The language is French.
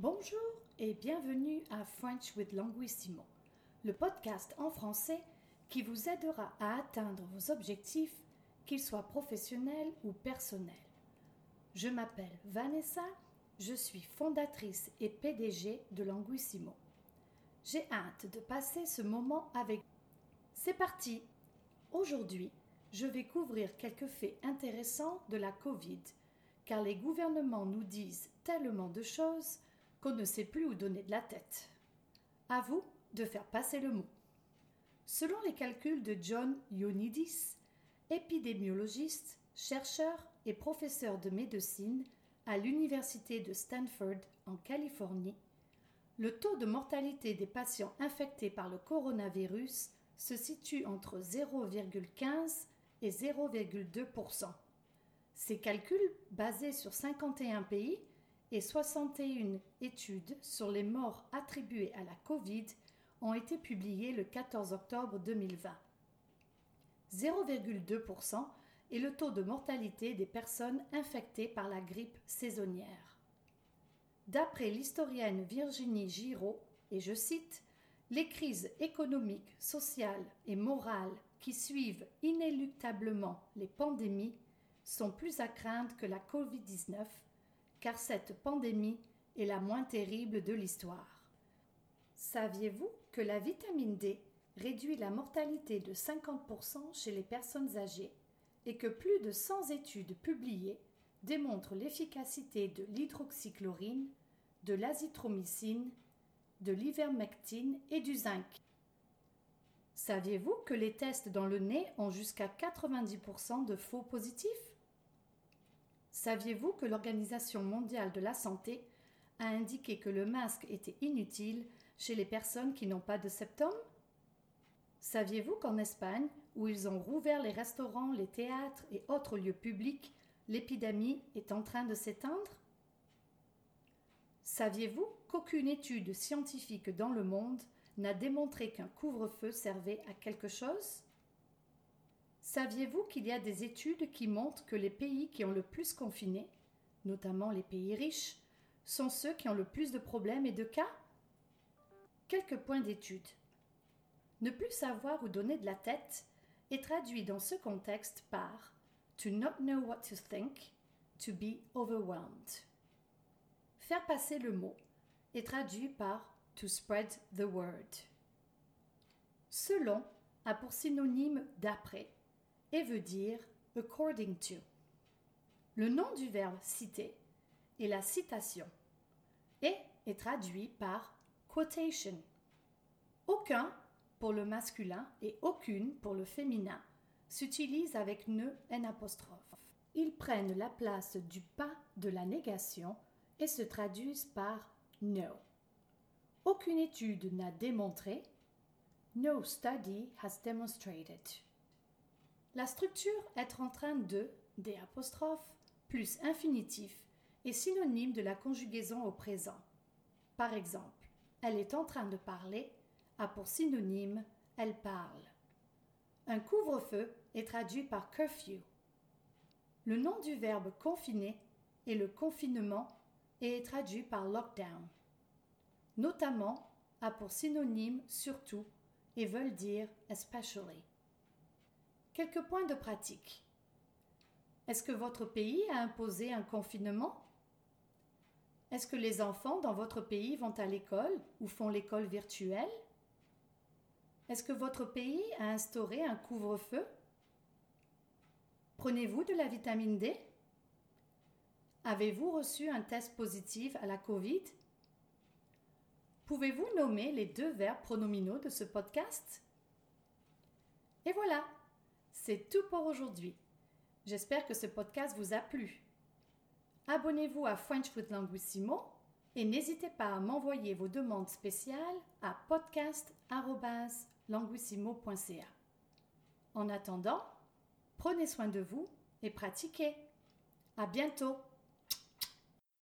Bonjour et bienvenue à French with Languissimo, le podcast en français qui vous aidera à atteindre vos objectifs, qu'ils soient professionnels ou personnels. Je m'appelle Vanessa, je suis fondatrice et PDG de Languissimo. J'ai hâte de passer ce moment avec vous. C'est parti Aujourd'hui, je vais couvrir quelques faits intéressants de la Covid, car les gouvernements nous disent tellement de choses qu'on ne sait plus où donner de la tête. À vous de faire passer le mot. Selon les calculs de John Ioannidis, épidémiologiste, chercheur et professeur de médecine à l'Université de Stanford en Californie, le taux de mortalité des patients infectés par le coronavirus se situe entre 0,15 et 0,2% Ces calculs, basés sur 51 pays, et 61 études sur les morts attribuées à la Covid ont été publiées le 14 octobre 2020. 0,2% est le taux de mortalité des personnes infectées par la grippe saisonnière. D'après l'historienne Virginie Giraud, et je cite, les crises économiques, sociales et morales qui suivent inéluctablement les pandémies sont plus à craindre que la Covid-19 car cette pandémie est la moins terrible de l'histoire. Saviez-vous que la vitamine D réduit la mortalité de 50% chez les personnes âgées et que plus de 100 études publiées démontrent l'efficacité de l'hydroxychlorine, de l'azithromycine, de l'ivermectine et du zinc? Saviez-vous que les tests dans le nez ont jusqu'à 90% de faux positifs? Saviez-vous que l'Organisation mondiale de la santé a indiqué que le masque était inutile chez les personnes qui n'ont pas de symptômes? Saviez-vous qu'en Espagne, où ils ont rouvert les restaurants, les théâtres et autres lieux publics, l'épidémie est en train de s'éteindre? Saviez-vous qu'aucune étude scientifique dans le monde n'a démontré qu'un couvre-feu servait à quelque chose? Saviez-vous qu'il y a des études qui montrent que les pays qui ont le plus confiné, notamment les pays riches, sont ceux qui ont le plus de problèmes et de cas? Quelques points d'étude. Ne plus savoir où donner de la tête est traduit dans ce contexte par to not know what to think, to be overwhelmed. Faire passer le mot est traduit par to spread the word. Selon a pour synonyme d'après et veut dire according to. Le nom du verbe citer est la citation et est traduit par quotation. Aucun pour le masculin et aucune pour le féminin s'utilise avec ne apostrophe. Ils prennent la place du pas de la négation et se traduisent par no. Aucune étude n'a démontré. No study has demonstrated. La structure être en train de, plus infinitif est synonyme de la conjugaison au présent. Par exemple, elle est en train de parler a pour synonyme elle parle. Un couvre-feu est traduit par curfew. Le nom du verbe confiner est le confinement et est traduit par lockdown. Notamment a pour synonyme surtout et veulent dire especially. Quelques points de pratique. Est-ce que votre pays a imposé un confinement? Est-ce que les enfants dans votre pays vont à l'école ou font l'école virtuelle? Est-ce que votre pays a instauré un couvre-feu? Prenez-vous de la vitamine D? Avez-vous reçu un test positif à la Covid? Pouvez-vous nommer les deux verbes pronominaux de ce podcast? Et voilà, c'est tout pour aujourd'hui. J'espère que ce podcast vous a plu. Abonnez-vous à French with Languissimo et n'hésitez pas à m'envoyer vos demandes spéciales à podcast.languissimo.ca. En attendant, prenez soin de vous et pratiquez. À bientôt!